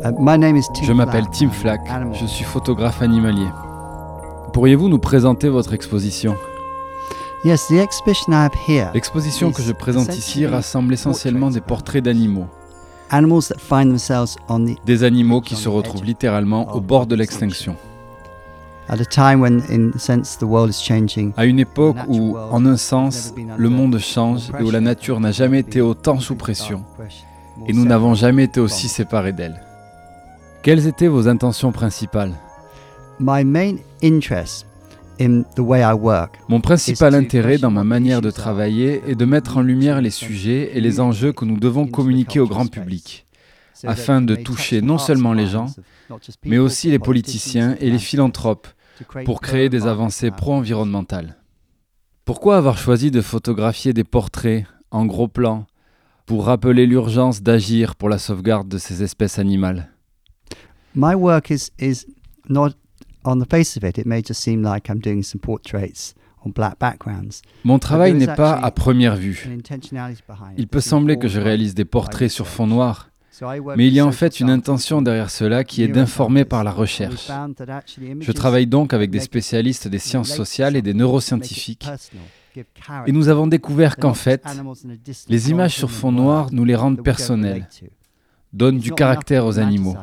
Je m'appelle. Tim I'm Flack, an animal je suis photographe animalier. Pourriez-vous nous présenter votre exposition? Yes, the exhibition I have here. L'exposition que je présente ici rassemble essentiellement des portraits d'animaux. Des animaux qui se retrouvent littéralement au bord de l'extinction. À une époque où, en un sens, le monde change et où la nature n'a jamais été autant sous pression. Et nous n'avons jamais été aussi séparés d'elle. Quelles étaient vos intentions principales? My main interest in the way I work Mon principal intérêt dans ma manière de travailler est de mettre en lumière les sujets et les enjeux que nous devons communiquer au grand public, afin de toucher non seulement les gens, mais aussi les politiciens et les philanthropes pour créer des avancées pro-environnementales. Pourquoi avoir choisi de photographier des portraits en gros plan pour rappeler l'urgence d'agir pour la sauvegarde de ces espèces animales? My work is is not on the face of it. It may just seem like I'm doing some portraits on black backgrounds. Mon travail n'est pas à première vue. Il peut sembler que je réalise des portraits sur fond noir, mais il y a en fait une intention derrière cela qui est d'informer par la recherche. Je travaille donc avec des spécialistes des sciences sociales et des neuroscientifiques. Et nous avons découvert qu'en fait, les images sur fond noir nous les rendent personnelles, donnent du caractère aux animaux.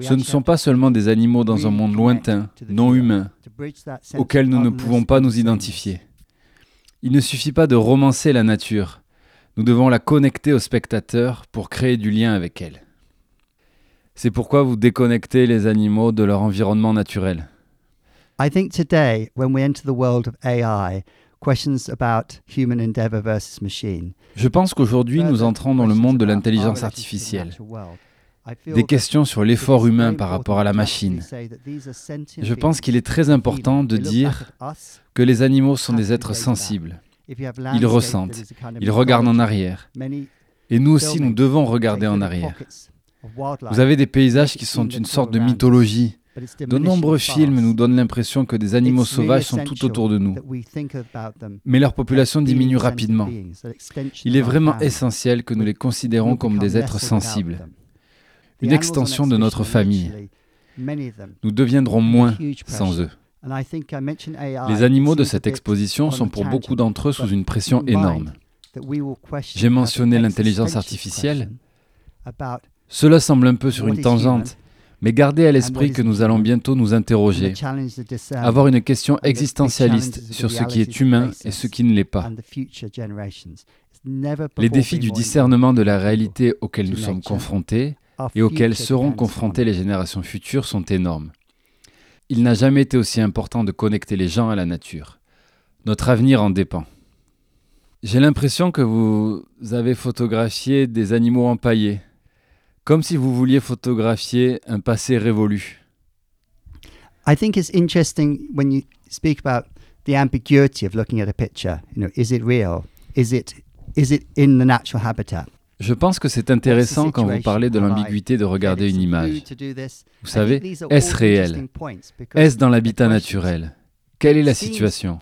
Ce ne sont pas seulement des animaux dans un monde lointain, non humain, auquel nous ne pouvons pas nous identifier. Il ne suffit pas de romancer la nature, nous devons la connecter au spectateur pour créer du lien avec elle. C'est pourquoi vous déconnectez les animaux de leur environnement naturel. I think today, when we enter the world of AI, questions about human endeavor versus machine. Je pense qu'aujourd'hui nous entrons dans le monde de l'intelligence artificielle. Des questions sur l'effort humain par rapport à la machine. Je pense qu'il est très important de dire que les animaux sont des êtres sensibles. Ils ressentent, Ils regardent en arrière. Et nous aussi, nous devons regarder en arrière. Vous avez des paysages qui sont une sorte de mythologie. De nombreux films nous donnent l'impression que des animaux sauvages sont tout autour de nous. Mais leur population diminue rapidement. Il est vraiment essentiel que nous les considérons comme des êtres sensibles. Une extension de notre famille. Nous deviendrons moins sans eux. Les animaux de cette exposition on sont pour beaucoup d'entre eux sous une pression énorme. J'ai mentionné l'intelligence artificielle. Cela semble un peu sur une tangente, mais gardez à l'esprit que nous allons bientôt nous interroger, avoir une question existentialiste sur ce qui est humain et ce qui ne l'est pas. Les défis du discernement de la réalité auxquels nous sommes confrontés et auxquels seront confrontées les générations futures sont énormes. Il n'a jamais été aussi important de connecter les gens à la nature. Notre avenir en dépend. J'ai l'impression que vous avez photographié des animaux empaillés, comme si vous vouliez photographier un passé révolu. I think it's interesting when you speak about the ambiguity of looking at a picture. You know, is it real? Is it is it in the natural habitat? Je pense que c'est intéressant quand vous parlez de l'ambiguïté de regarder une image. Vous savez, est-ce réel? Est-ce dans l'habitat naturel? Quelle est la situation?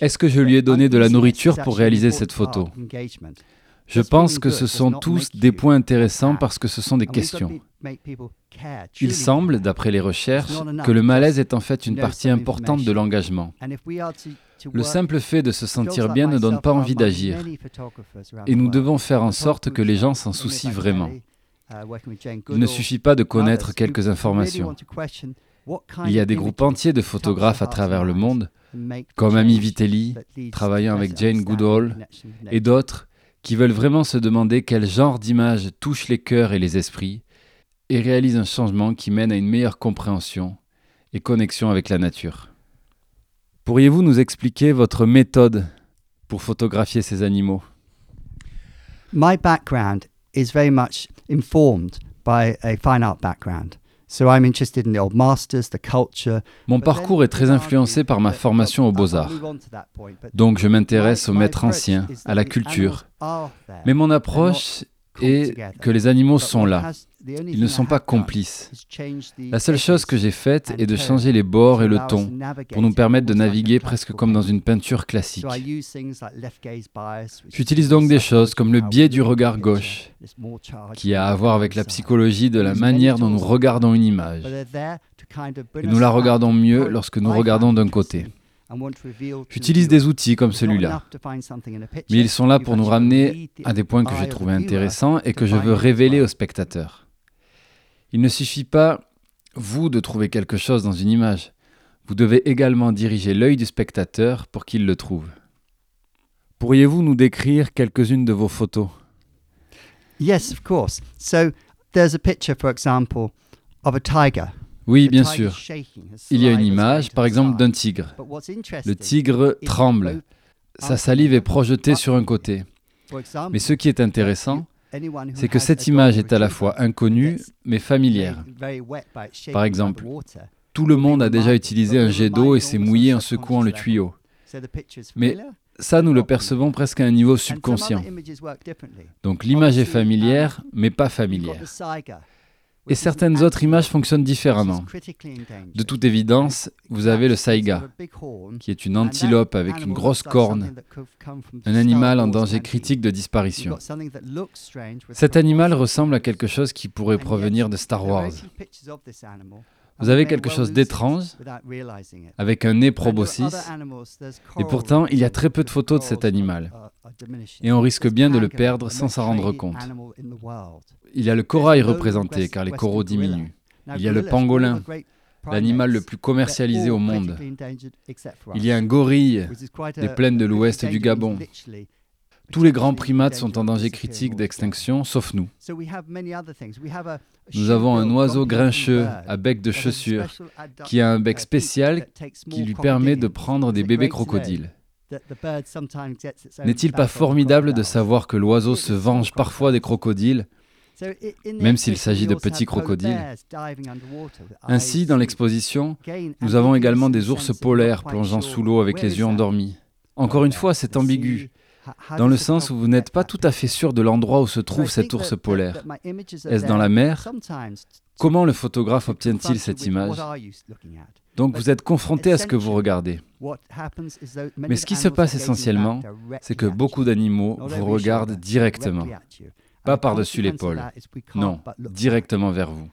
Est-ce que je lui ai donné de la nourriture pour réaliser cette photo? Je pense que ce sont tous des points intéressants parce que ce sont des questions. Il semble, d'après les recherches, que le malaise est en fait une partie importante de l'engagement. Le simple fait de se sentir bien ne donne pas envie d'agir. Et nous devons faire en sorte que les gens s'en soucient vraiment. Il ne suffit pas de connaître quelques informations. Il y a des groupes entiers de photographes à travers le monde, comme Ami Vitelli, travaillant avec Jane Goodall, et d'autres qui veulent vraiment se demander quel genre d'image touche les cœurs et les esprits, et réalise un changement qui mène à une meilleure compréhension et connexion avec la nature. Pourriez-vous nous expliquer votre méthode pour photographier ces animaux? My background is very much informed by a fine art background. Mon parcours est très influencé par ma formation aux beaux-arts. Donc je m'intéresse aux maîtres anciens, à la culture. Mais mon approche est que les animaux sont là. Ils ne sont pas complices. La seule chose que j'ai faite est de changer les bords et le ton pour nous permettre de naviguer presque comme dans une peinture classique. J'utilise donc des choses comme le biais du regard gauche, qui a à voir avec la psychologie de la manière dont nous regardons une image. Et nous la regardons mieux lorsque nous regardons d'un côté. J'utilise des outils comme celui-là, mais ils sont là pour nous ramener à des points que j'ai trouvés intéressants et que je veux révéler aux spectateurs. Il ne suffit pas, vous, de trouver quelque chose dans une image. Vous devez également diriger l'œil du spectateur pour qu'il le trouve. Pourriez-vous nous décrire quelques-unes de vos photos? Yes, of course. So there's a picture, for example, of a tiger. Oui, bien sûr. Il y a une image, par exemple, d'un tigre. Le tigre tremble. Sa salive est projetée sur un côté. Mais ce qui est intéressant, c'est que cette image est à la fois inconnue mais familière. Par exemple, tout le monde a déjà utilisé un jet d'eau et s'est mouillé en secouant le tuyau. Mais ça, nous le percevons presque à un niveau subconscient. Donc l'image est familière, mais pas familière. Et certaines autres images fonctionnent différemment. De toute évidence, vous avez le saiga, qui est une antilope avec une grosse corne, un animal en danger critique de disparition. Cet animal ressemble à quelque chose qui pourrait provenir de Star Wars. Vous avez quelque chose d'étrange, avec un nez proboscis, et pourtant il y a très peu de photos de cet animal, et on risque bien de le perdre sans s'en rendre compte. Il y a le corail représenté, car les coraux diminuent. Il y a le pangolin, l'animal le plus commercialisé au monde. Il y a un gorille des plaines de l'ouest du Gabon. Tous les grands primates sont en danger critique d'extinction, sauf nous. Nous avons un oiseau grincheux à bec de chaussure qui a un bec spécial qui lui permet de prendre des bébés crocodiles. N'est-il pas formidable de savoir que l'oiseau se venge parfois des crocodiles, même s'il s'agit de petits crocodiles? Ainsi, dans l'exposition, nous avons également des ours polaires plongeant sous l'eau avec les yeux endormis. Encore une fois, c'est ambigu dans le sens où vous n'êtes pas tout à fait sûr de l'endroit où se trouve cet ours polaire. Est-ce dans la mer? Comment le photographe obtient-il cette image? Donc vous êtes confronté à ce que vous regardez. Mais ce qui se passe essentiellement, c'est que beaucoup d'animaux vous regardent directement. Pas par-dessus l'épaule. Non, directement vers vous.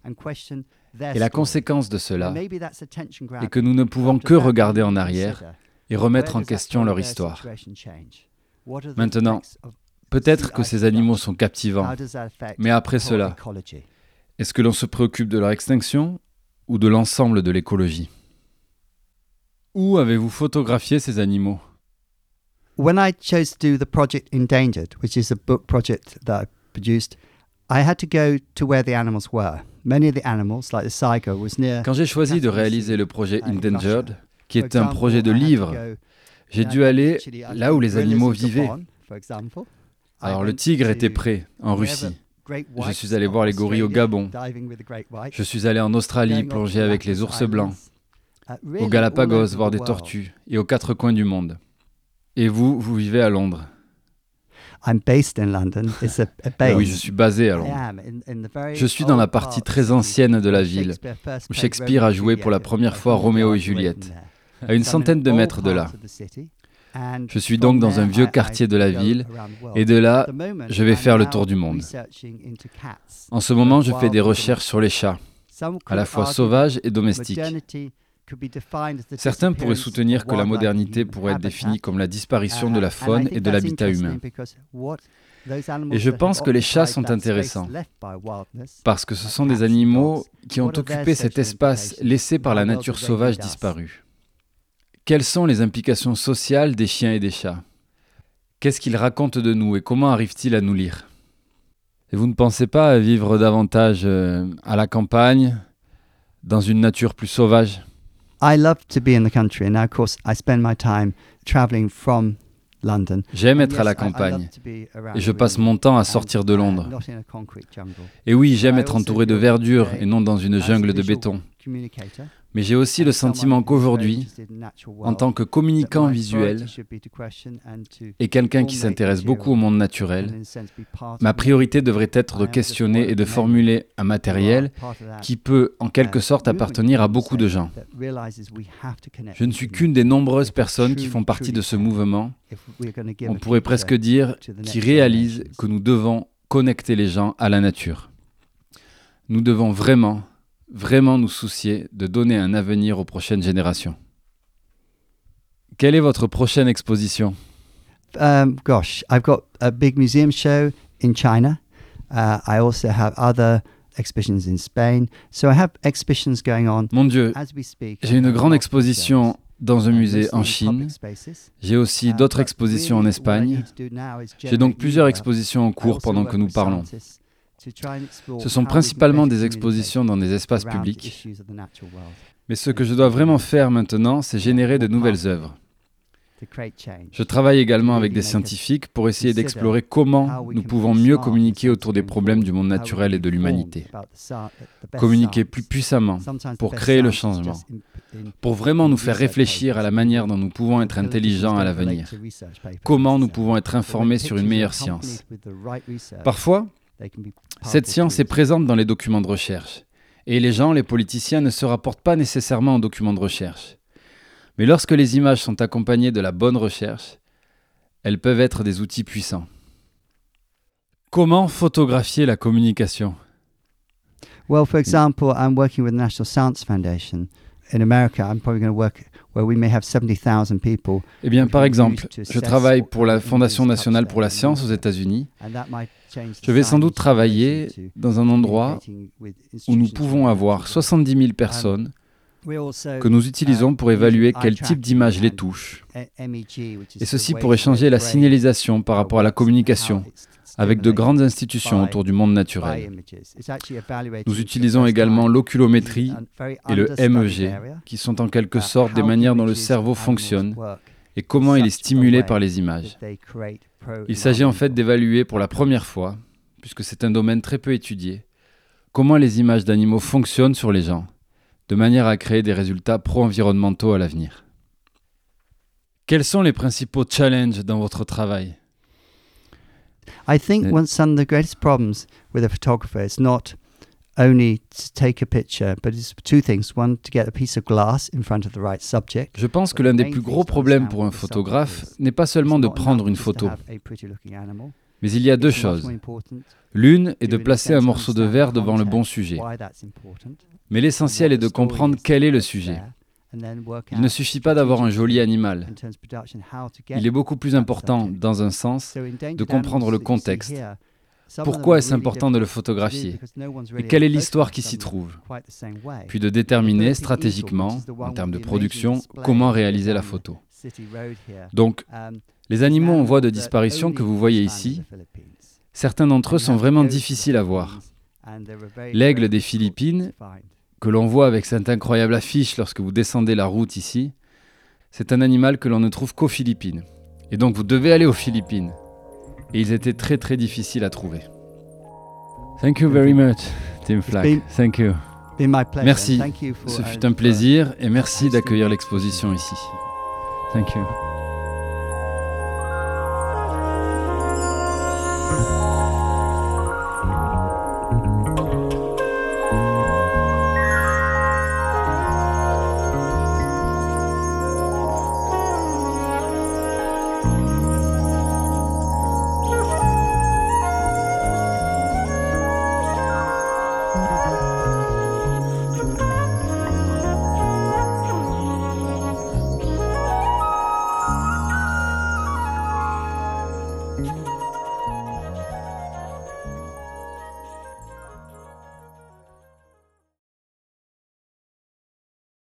Et la conséquence de cela est que nous ne pouvons que regarder en arrière et remettre en question leur histoire. Maintenant, peut-être que ces animaux sont captivants, mais après cela, est-ce que l'on se préoccupe de leur extinction ou de l'ensemble de l'écologie? Où avez-vous photographié ces animaux? When I chose to do the project Endangered, which is a book project that I produced, I had to go to where the animals were. Many of the animals, like the saiga, was near. Quand j'ai choisi de réaliser le projet Endangered, qui est un projet de livre j'ai dû aller là où les animaux vivaient. Alors le tigre était prêt, en Russie. Je suis allé voir les gorilles au Gabon. Je suis allé en Australie plonger avec les ours blancs. Au Galapagos voir des tortues et aux quatre coins du monde. Et vous, vous vivez à Londres? Oui, je suis basé à Londres. Je suis dans la partie très ancienne de la ville, où Shakespeare a joué pour la première fois Roméo et Juliette à une centaine de mètres de là. Je suis donc dans un vieux quartier de la ville et de là, je vais faire le tour du monde. En ce moment, je fais des recherches sur les chats, à la fois sauvages et domestiques. Certains pourraient soutenir que la modernité pourrait être définie comme la disparition de la faune et de l'habitat humain. Et je pense que les chats sont intéressants, parce que ce sont des animaux qui ont occupé cet espace laissé par la nature sauvage disparue. Quelles sont les implications sociales des chiens et des chats? Qu'est-ce qu'ils racontent de nous et comment arrivent-ils à nous lire? Et vous ne pensez pas à vivre davantage euh, à la campagne, dans une nature plus sauvage? J'aime être à la campagne. et je passe mon temps à sortir de uh, Londres. Et oui, j'aime être entouré de verdure et non dans une jungle de béton. Mais j'ai aussi le sentiment qu'aujourd'hui, en tant que communicant visuel et quelqu'un qui s'intéresse beaucoup au monde naturel, ma priorité devrait être de questionner et de formuler un matériel qui peut en quelque sorte appartenir à beaucoup de gens. Je ne suis qu'une des nombreuses personnes qui font partie de ce mouvement, on pourrait presque dire, qui réalise que nous devons connecter les gens à la nature. Nous devons vraiment vraiment nous soucier de donner un avenir aux prochaines générations. Quelle est votre prochaine exposition? Um, Gosh, I've got a big museum show in China. Uh, I also have other exhibitions in Spain. So I have exhibitions going on Mon Dieu, j'ai une grande exposition dans un musée en Chine. J'ai aussi uh, d'autres expositions en Espagne. J'ai donc plusieurs expositions en cours pendant que nous parlons. Ce sont principalement des expositions dans des espaces publics. Mais ce que je dois vraiment faire maintenant, c'est générer de nouvelles œuvres. Je travaille également avec des scientifiques pour essayer d'explorer comment nous pouvons mieux communiquer autour des problèmes du monde naturel et de l'humanité. Communiquer plus puissamment pour créer le changement, pour vraiment nous faire réfléchir à la manière dont nous pouvons être intelligents à l'avenir, comment nous pouvons être informés sur une meilleure science. Parfois, cette science est présente dans les documents de recherche, et les gens, les politiciens, ne se rapportent pas nécessairement aux documents de recherche. Mais lorsque les images sont accompagnées de la bonne recherche, elles peuvent être des outils puissants. Comment photographier la communication? Well, for example, I'm working with the National Science Foundation. In America, I'm probably going to work where we may have 70,000 people. Eh bien, par exemple, je travaille pour la Fondation nationale pour la science aux États-Unis je vais sans doute travailler dans un endroit où nous pouvons avoir 70 000 personnes que nous utilisons pour évaluer quel type d'image les touche. Et ceci pour échanger la signalisation par rapport à la communication avec de grandes institutions autour du monde naturel. Nous utilisons également l'oculométrie et le MEG, qui sont en quelque sorte des manières dont le cerveau fonctionne et comment il est stimulé par les images. Il s'agit en fait d'évaluer pour la première fois, puisque c'est un domaine très peu étudié, comment les images d'animaux fonctionnent sur les gens, de manière à créer des résultats pro-environnementaux à l'avenir. Quels sont les principaux challenges dans votre travail? I think one of the greatest problems with a photographer is not je pense que l'un des plus gros problèmes pour un photographe n'est pas seulement de prendre une photo, mais il y a deux choses. L'une est de placer un morceau de verre devant le bon sujet. Mais l'essentiel est de comprendre quel est le sujet. Il ne suffit pas d'avoir un joli animal. Il est beaucoup plus important, dans un sens, de comprendre le contexte, pourquoi est-ce important de le photographier Et quelle est l'histoire qui s'y trouve Puis de déterminer stratégiquement, en termes de production, comment réaliser la photo. Donc, les animaux en voie de disparition que vous voyez ici, certains d'entre eux sont vraiment difficiles à voir. L'aigle des Philippines, que l'on voit avec cette incroyable affiche lorsque vous descendez la route ici, c'est un animal que l'on ne trouve qu'aux Philippines. Et donc vous devez aller aux Philippines et ils étaient très très difficiles à trouver. Thank you very much, Tim Flack. Thank you. Merci. Ce fut un plaisir et merci d'accueillir l'exposition ici. Thank you.